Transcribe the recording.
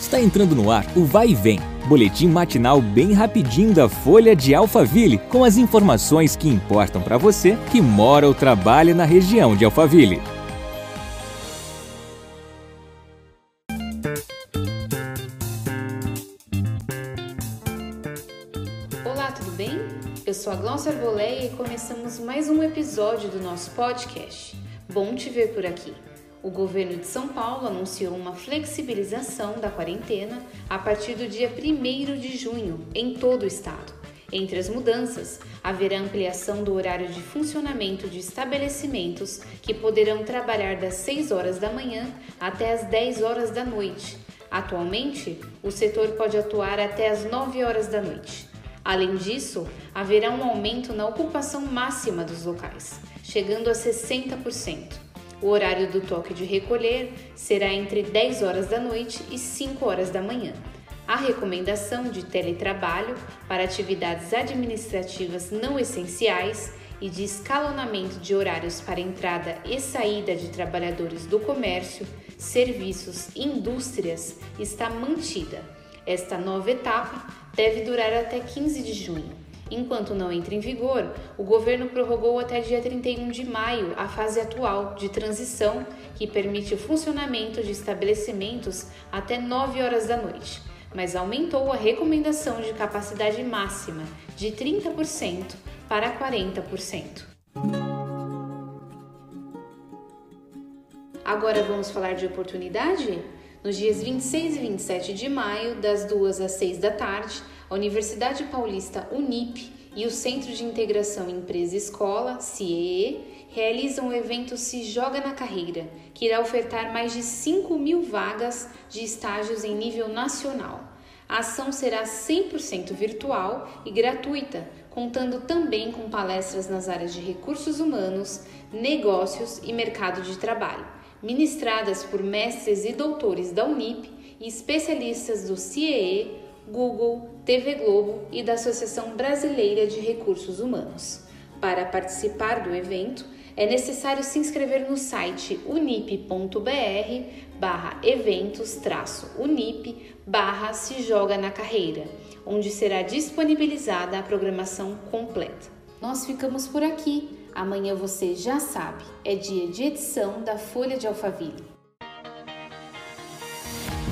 Está entrando no ar o Vai e Vem, boletim matinal bem rapidinho da Folha de Alphaville, com as informações que importam para você que mora ou trabalha na região de Alphaville. Olá, tudo bem? Eu sou a Glaucia Arboleia e começamos mais um episódio do nosso podcast. Bom te ver por aqui. O governo de São Paulo anunciou uma flexibilização da quarentena a partir do dia 1 de junho em todo o estado. Entre as mudanças, haverá ampliação do horário de funcionamento de estabelecimentos que poderão trabalhar das 6 horas da manhã até as 10 horas da noite. Atualmente, o setor pode atuar até as 9 horas da noite. Além disso, haverá um aumento na ocupação máxima dos locais, chegando a 60%. O horário do toque de recolher será entre 10 horas da noite e 5 horas da manhã. A recomendação de teletrabalho para atividades administrativas não essenciais e de escalonamento de horários para entrada e saída de trabalhadores do comércio, serviços e indústrias está mantida. Esta nova etapa deve durar até 15 de junho. Enquanto não entra em vigor, o governo prorrogou até dia 31 de maio a fase atual de transição, que permite o funcionamento de estabelecimentos até 9 horas da noite, mas aumentou a recomendação de capacidade máxima de 30% para 40%. Agora vamos falar de oportunidade? Nos dias 26 e 27 de maio, das 2 às 6 da tarde, a Universidade Paulista Unip e o Centro de Integração Empresa-Escola, CIEE, realizam o evento Se Joga na Carreira, que irá ofertar mais de 5 mil vagas de estágios em nível nacional. A ação será 100% virtual e gratuita, contando também com palestras nas áreas de recursos humanos, negócios e mercado de trabalho, ministradas por mestres e doutores da Unip e especialistas do CIEE, Google, TV Globo e da Associação Brasileira de Recursos Humanos. Para participar do evento, é necessário se inscrever no site unip.br barra eventos unip barra se joga na carreira, onde será disponibilizada a programação completa. Nós ficamos por aqui. Amanhã você já sabe, é dia de edição da Folha de Alphaville.